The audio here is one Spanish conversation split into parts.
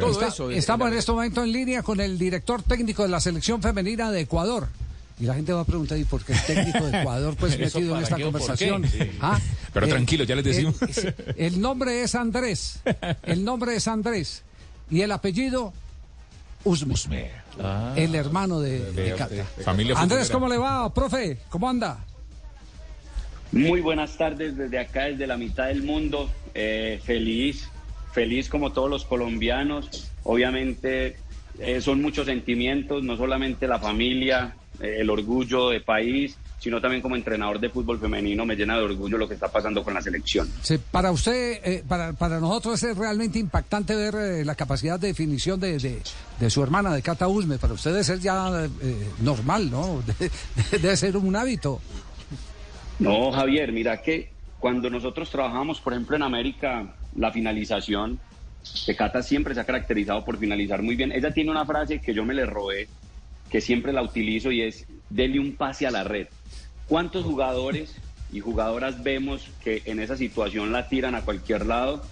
Todo Está- eso. eh, estamos en la- este momento en línea con el director técnico de la selección femenina de Ecuador. Y la gente va a preguntar, ¿y por qué el técnico de Ecuador pues ¿Eso metido en esta qué conversación? Sí. Ah, Pero tranquilo, ya les decimos. El, sí, el nombre es Andrés. El nombre es Andrés. Y el apellido, Usme. El hermano de, de Andrés. ¿cómo le va, profe? ¿Cómo anda? Muy buenas tardes desde acá, desde la mitad del mundo. Eh, feliz, feliz como todos los colombianos. Obviamente eh, son muchos sentimientos, no solamente la familia, eh, el orgullo de país, sino también como entrenador de fútbol femenino me llena de orgullo lo que está pasando con la selección. Sí, para usted, eh, para, para nosotros es realmente impactante ver eh, la capacidad de definición de, de- de su hermana, de Cata Usme. Para ustedes es ya eh, normal, ¿no? De- de- debe ser un hábito. No, Javier, mira que cuando nosotros trabajamos, por ejemplo, en América, la finalización, que Cata siempre se ha caracterizado por finalizar muy bien. Ella tiene una frase que yo me le robé, que siempre la utilizo y es, dele un pase a la red. ¿Cuántos jugadores y jugadoras vemos que en esa situación la tiran a cualquier lado?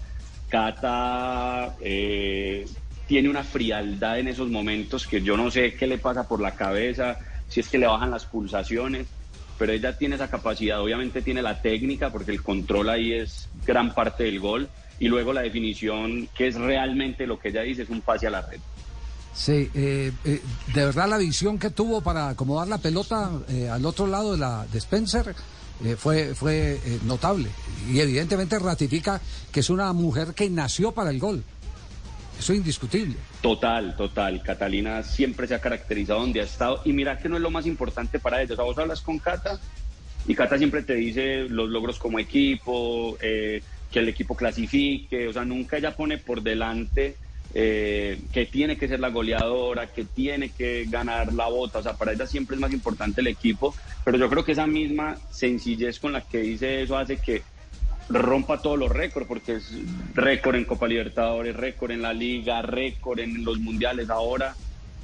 Cata eh, tiene una frialdad en esos momentos que yo no sé qué le pasa por la cabeza, si es que le bajan las pulsaciones, pero ella tiene esa capacidad, obviamente tiene la técnica, porque el control ahí es gran parte del gol, y luego la definición, que es realmente lo que ella dice, es un pase a la red. Sí, eh, eh, de verdad la visión que tuvo para acomodar la pelota eh, al otro lado de la de Spencer fue, fue notable. Y evidentemente ratifica que es una mujer que nació para el gol. Eso es indiscutible. Total, total. Catalina siempre se ha caracterizado donde ha estado. Y mira que no es lo más importante para ella. O sea, vos hablas con Cata y Cata siempre te dice los logros como equipo, eh, que el equipo clasifique. O sea, nunca ella pone por delante eh, que tiene que ser la goleadora, que tiene que ganar la bota. O sea, para ella siempre es más importante el equipo. Pero yo creo que esa misma sencillez con la que dice eso hace que rompa todos los récords, porque es récord en Copa Libertadores, récord en la Liga, récord en los mundiales ahora,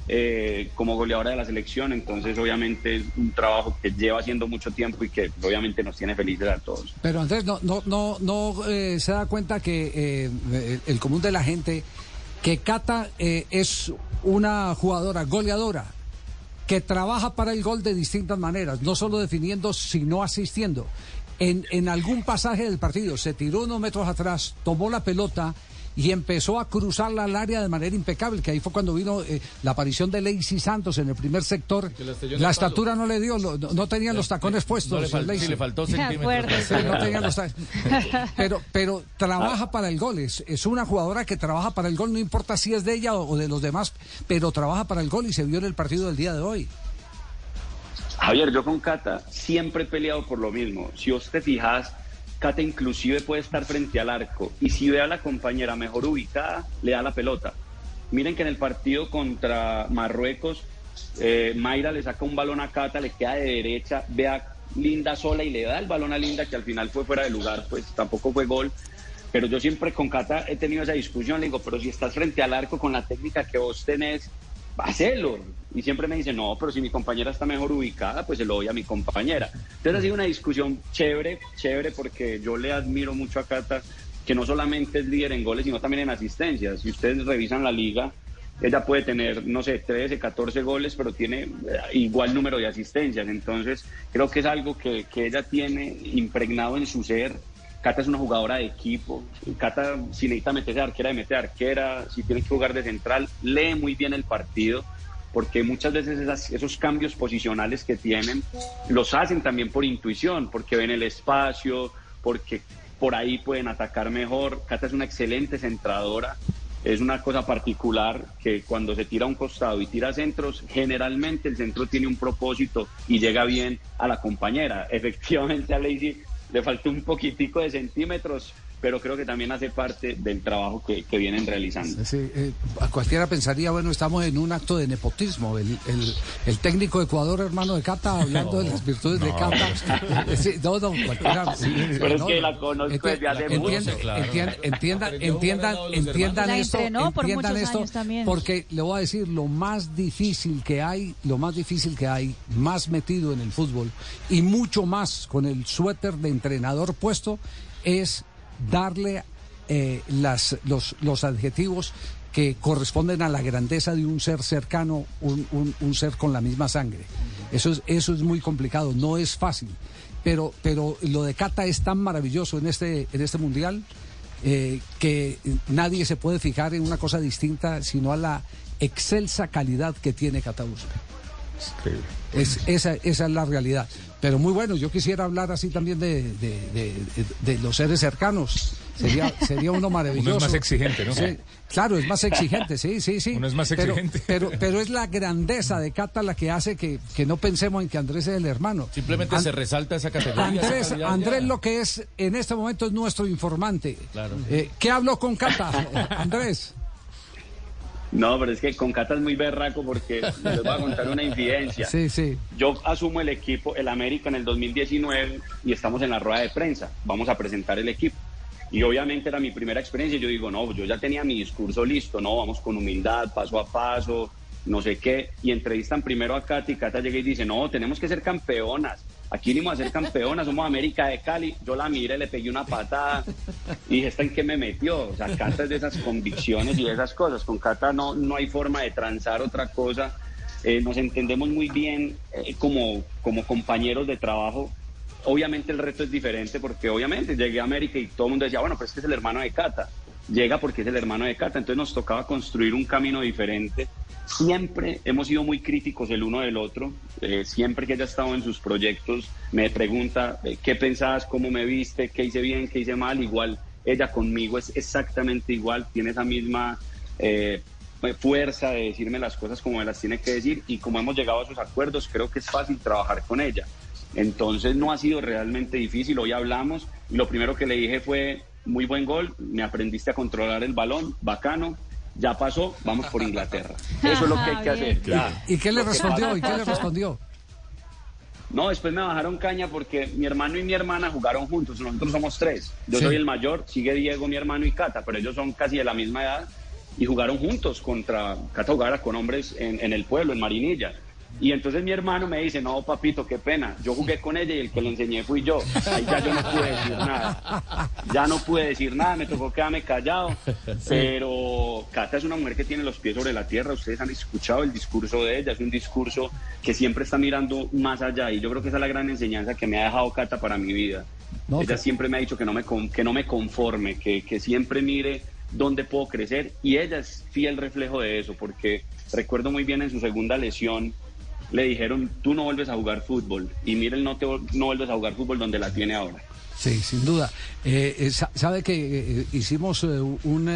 eh, como goleadora de la selección. Entonces, obviamente, es un trabajo que lleva haciendo mucho tiempo y que obviamente nos tiene felices a todos. Pero Andrés, no, no, no, no eh, se da cuenta que eh, el común de la gente, que Cata eh, es una jugadora goleadora, que trabaja para el gol de distintas maneras, no solo definiendo, sino asistiendo. En, en algún pasaje del partido se tiró unos metros atrás, tomó la pelota y empezó a cruzarla al área de manera impecable, que ahí fue cuando vino eh, la aparición de Lacey Santos en el primer sector. La palo. estatura no le dio, lo- no, no tenían los tacones puestos. No le, fal- sí, le faltó centímetros. no tenía los pero pero trabaja para el gol es, es una jugadora que trabaja para el gol no importa si es de ella o, o de los demás pero trabaja para el gol y se vio en el partido del día de hoy Javier, yo con Cata siempre he peleado por lo mismo. Si vos te fijas, Cata inclusive puede estar frente al arco y si ve a la compañera mejor ubicada, le da la pelota. Miren que en el partido contra Marruecos, eh, Mayra le saca un balón a Cata, le queda de derecha, ve a Linda sola y le da el balón a Linda que al final fue fuera de lugar, pues tampoco fue gol. Pero yo siempre con Cata he tenido esa discusión, le digo, pero si estás frente al arco con la técnica que vos tenés, hacelo. Y siempre me dice, no, pero si mi compañera está mejor ubicada, pues se lo doy a mi compañera. Entonces ha sido una discusión chévere, chévere, porque yo le admiro mucho a Cata, que no solamente es líder en goles, sino también en asistencias. Si ustedes revisan la liga, ella puede tener, no sé, 13, 14 goles, pero tiene eh, igual número de asistencias. Entonces, creo que es algo que, que ella tiene impregnado en su ser. Cata es una jugadora de equipo. Cata, si necesita meterse arquera, de mete de arquera. Si tiene que jugar de central, lee muy bien el partido. Porque muchas veces esos cambios posicionales que tienen los hacen también por intuición, porque ven el espacio, porque por ahí pueden atacar mejor. Cata es una excelente centradora. Es una cosa particular que cuando se tira a un costado y tira centros, generalmente el centro tiene un propósito y llega bien a la compañera. Efectivamente a le faltó un poquitico de centímetros, pero creo que también hace parte del trabajo que, que vienen realizando. Sí, eh, a cualquiera pensaría, bueno, estamos en un acto de nepotismo. El, el- el técnico de Ecuador, hermano de Cata, hablando de las virtudes de Cata. Eh, sí, no, no, cualquiera. sí, Pero es no, que no. la conozco desde hace Entiendan- mucho, claro. entiendan- entiendan, entiendan, esto, entiendan esto, porque le voy a decir lo más difícil que hay, lo más difícil que hay, más metido en el fútbol y mucho más con el suéter de entrenador puesto, es darle eh, las, los, los adjetivos que corresponden a la grandeza de un ser cercano, un, un, ser con la misma sangre. Eso es, eso es muy complicado, no es fácil. Pero, pero lo de Cata es tan maravilloso en este, en este mundial eh, que nadie se puede fijar en una cosa distinta, sino a la excelsa calidad que tiene Cata Es, esa, esa es la realidad. Pero muy bueno, yo quisiera hablar así también de, de, los seres cercanos. Sería, sería uno maravilloso. Uno es más exigente, ¿no? claro, es más exigente, sí, sí, sí. Uno es más exigente. Pero, pero, es la grandeza de Cata la que hace que, que no pensemos en que Andrés es el hermano. Simplemente se resalta esa categoría. Andrés, Andrés lo que es en este momento es nuestro informante. Claro. Eh, ¿Qué habló con Cata, Andrés? No, pero es que con Cata es muy berraco porque les voy a contar una infidencia. Sí, sí. Yo asumo el equipo, el América, en el 2019 y estamos en la rueda de prensa. Vamos a presentar el equipo. Y obviamente era mi primera experiencia. Yo digo, no, yo ya tenía mi discurso listo, no, vamos con humildad, paso a paso, no sé qué. Y entrevistan primero a Cata y Cata llega y dice, no, tenemos que ser campeonas aquí venimos a ser campeonas, somos América de Cali. Yo la miré, le pegué una patada y dije, ¿esta en qué me metió? O sea, Cata es de esas convicciones y de esas cosas. Con Cata no, no hay forma de transar otra cosa. Eh, nos entendemos muy bien eh, como, como compañeros de trabajo. Obviamente el reto es diferente porque obviamente llegué a América y todo el mundo decía, bueno, pues este es el hermano de Cata. Llega porque es el hermano de Cata. Entonces nos tocaba construir un camino diferente Siempre hemos sido muy críticos el uno del otro. Eh, siempre que ella ha estado en sus proyectos, me pregunta eh, qué pensabas, cómo me viste, qué hice bien, qué hice mal. Igual ella conmigo es exactamente igual, tiene esa misma eh, fuerza de decirme las cosas como me las tiene que decir. Y como hemos llegado a esos acuerdos, creo que es fácil trabajar con ella. Entonces no ha sido realmente difícil. Hoy hablamos y lo primero que le dije fue, muy buen gol, me aprendiste a controlar el balón, bacano ya pasó, vamos por Inglaterra. Eso es lo que hay que hacer. ¿Y qué le respondió? ¿Y qué le respondió? No, después me bajaron caña porque mi hermano y mi hermana jugaron juntos. Nosotros somos tres. Yo soy el mayor, sigue Diego, mi hermano y Cata, pero ellos son casi de la misma edad y jugaron juntos contra Cata jugara con hombres en, en el pueblo, en Marinilla. Y entonces mi hermano me dice, no, papito, qué pena. Yo jugué con ella y el que le enseñé fui yo. Ahí ya yo no pude decir nada. Ya no pude decir nada, me tocó quedarme callado. Pero Cata es una mujer que tiene los pies sobre la tierra. Ustedes han escuchado el discurso de ella. Es un discurso que siempre está mirando más allá. Y yo creo que esa es la gran enseñanza que me ha dejado Cata para mi vida. ella siempre me ha dicho que no me, que no me conforme, que, que siempre mire dónde puedo crecer. Y ella es fiel reflejo de eso, porque recuerdo muy bien en su segunda lesión le dijeron, tú no vuelves a jugar fútbol. Y miren, no, te, no vuelves a jugar fútbol donde la tiene ahora. Sí, sin duda. Eh, eh, sabe que eh, hicimos un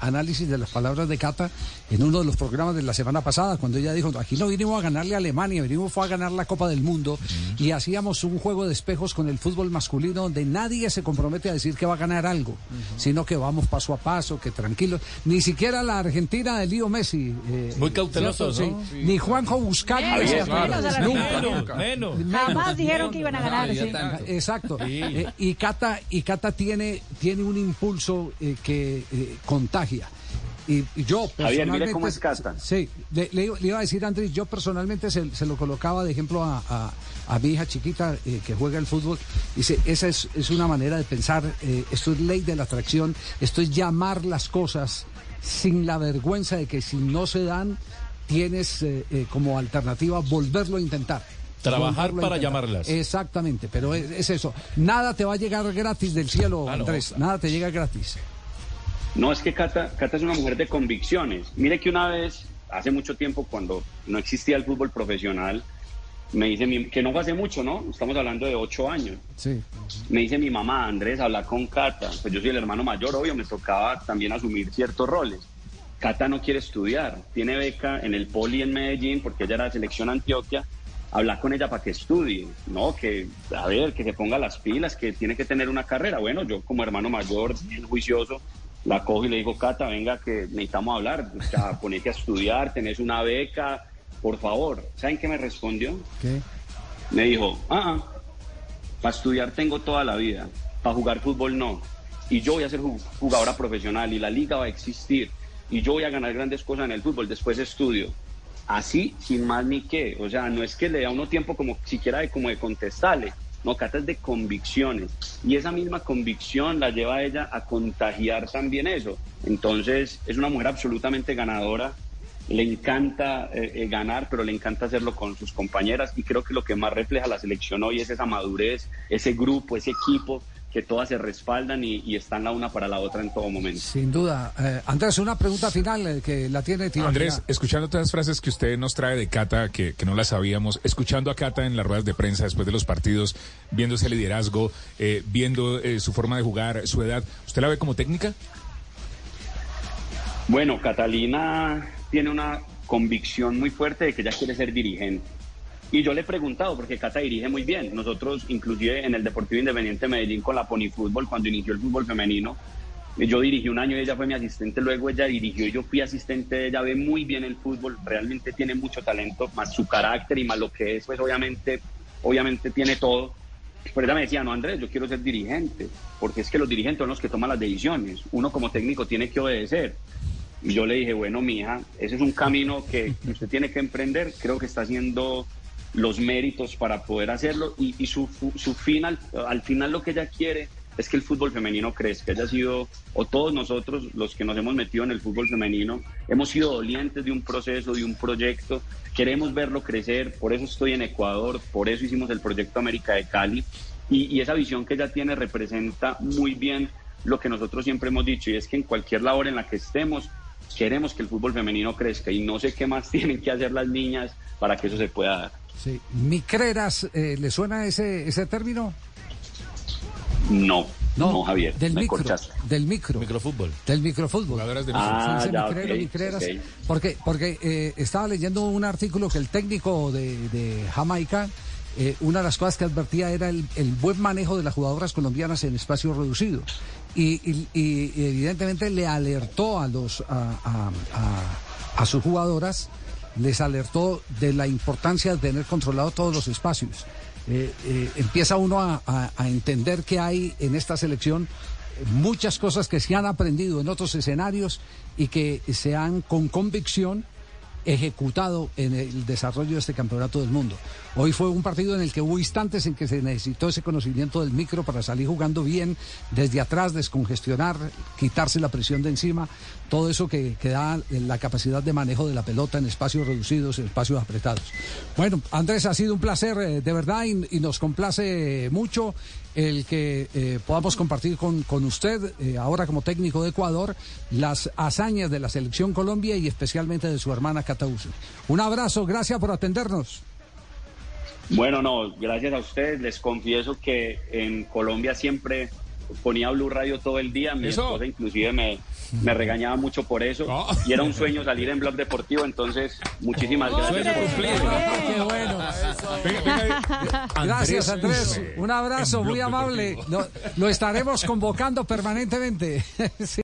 análisis de las palabras de Cata en uno de los programas de la semana pasada, cuando ella dijo, aquí no vinimos a ganarle a Alemania, vinimos fue a ganar la Copa del Mundo y hacíamos un juego de espejos con el fútbol masculino donde nadie se compromete a decir que va a ganar algo, sino que vamos paso a paso, que tranquilo. Ni siquiera la Argentina de Lío Messi. Muy cauteloso, ¿no? Ni Juanjo Buscari. nunca, menos, Jamás dijeron que iban a ganar. Exacto. Y Cata, y Cata tiene, tiene un impulso eh, que eh, contagia. Y, yo personalmente. Javier, cómo es Cata. Sí, le, iba a decir, Andrés, yo personalmente se, lo colocaba de ejemplo a, mi hija chiquita eh, que juega el fútbol. Dice, esa es, es una manera de pensar, esto es ley de la atracción, esto es llamar las cosas sin la vergüenza de que si no se dan, tienes como alternativa volverlo a intentar. Trabajar para llamarlas. Exactamente, pero es, eso. Nada te va a llegar gratis del cielo, Andrés. Nada te llega gratis. No, es que Cata, Cata es una mujer de convicciones. Mire que una vez, hace mucho tiempo, cuando no existía el fútbol profesional, me dice, que no fue hace mucho, ¿no? Estamos hablando de ocho años. Sí. Me dice mi mamá, Andrés, habla con Cata. Pues yo soy el hermano mayor, obvio, me tocaba también asumir ciertos roles. Cata no quiere estudiar, tiene beca en el Poli en Medellín, porque ella era de selección Antioquia, hablar con ella para que estudie, ¿no? Que, a ver, que se ponga las pilas, que tiene que tener una carrera. Bueno, yo como hermano mayor, bien juicioso, la cojo y le digo, Cata, venga, que necesitamos hablar, o sea, ponete a estudiar, tenés una beca, por favor. ¿Saben qué me respondió? ¿Qué? Me dijo, ah, ah para estudiar tengo toda la vida, para jugar fútbol no. Y yo voy a ser jugadora profesional y la liga va a existir y yo voy a ganar grandes cosas en el fútbol, después estudio así, sin más ni qué. O sea, no es que le da uno tiempo como siquiera de como de contestarle. No, Cata de convicciones. Y esa misma convicción la lleva a ella a contagiar también eso. Entonces, es una mujer absolutamente ganadora. Le encanta eh, eh, ganar, pero le encanta hacerlo con sus compañeras. Y creo que lo que más refleja la selección hoy es esa madurez, ese grupo, ese equipo que todas se respaldan y, están la una para la otra en todo momento. Sin duda. Eh, Andrés, una pregunta final eh, que la tiene Andrés, escuchando todas las frases que usted nos trae de Cata, que, no las sabíamos, escuchando a Cata en las ruedas de prensa después de los partidos, viendo ese liderazgo, eh, viendo su forma de jugar, su edad, ¿usted la ve como técnica? Bueno, Catalina tiene una convicción muy fuerte de que ella quiere ser dirigente y yo le he preguntado, porque Cata dirige muy bien. Nosotros, inclusive en el Deportivo Independiente Medellín con la Pony Fútbol, cuando inició el fútbol femenino, yo dirigí un año y ella fue mi asistente, luego ella dirigió y yo fui asistente ella, ve muy bien el fútbol, realmente tiene mucho talento, más su carácter y más lo que es, pues obviamente, obviamente tiene todo. Pero ella me decía, no Andrés, yo quiero ser dirigente, porque es que los dirigentes son los que toman las decisiones, uno como técnico tiene que obedecer. Y yo le dije, bueno, mija, ese es un camino que usted tiene que emprender, creo que está haciendo los méritos para poder hacerlo y, su, su final, al final lo que ella quiere es que el fútbol femenino crezca. Ella ha sido, o todos nosotros los que nos hemos metido en el fútbol femenino, hemos sido dolientes de un proceso, de un proyecto, queremos verlo crecer, por eso estoy en Ecuador, por eso hicimos el proyecto América de Cali y, y esa visión que ella tiene representa muy bien lo que nosotros siempre hemos dicho y es que en cualquier labor en la que estemos, queremos que el fútbol femenino crezca y no sé qué más tienen que hacer las niñas para que eso se pueda dar. Sí. ¿Micreras eh, le suena ese, ese término? No, no, Javier. Del micro, del micro. Microfútbol. Del microfútbol. de ah, Porque, porque eh, estaba leyendo un artículo que el técnico de, Jamaica, eh, una de las cosas que advertía era el, buen manejo de las jugadoras colombianas en espacio reducido. Y, evidentemente le alertó a, los, a, a sus jugadoras les alertó de la importancia de tener controlado todos los espacios. Eh, eh, empieza uno a, entender que hay en esta selección muchas cosas que se han aprendido en otros escenarios y que se han con convicción ejecutado en el desarrollo de este campeonato del mundo. Hoy fue un partido en el que hubo instantes en que se necesitó ese conocimiento del micro para salir jugando bien desde atrás, descongestionar, quitarse la presión de encima, todo eso que, da la capacidad de manejo de la pelota en espacios reducidos, en espacios apretados. Bueno, Andrés, ha sido un placer eh, de verdad y, nos complace mucho el que eh, podamos compartir con, con usted, eh, ahora como técnico de Ecuador, las hazañas de la selección Colombia y especialmente de su hermana Un abrazo, gracias por atendernos. Bueno, no, gracias a ustedes. Les confieso que en Colombia siempre ponía Blue Radio todo el día. Mi esposa inclusive me, me regañaba mucho por eso. Ah. Y era un sueño salir en Blog Deportivo, entonces muchísimas gracias. Qué bueno. Gracias, Andrés. Un abrazo muy amable. Lo, lo estaremos convocando permanentemente.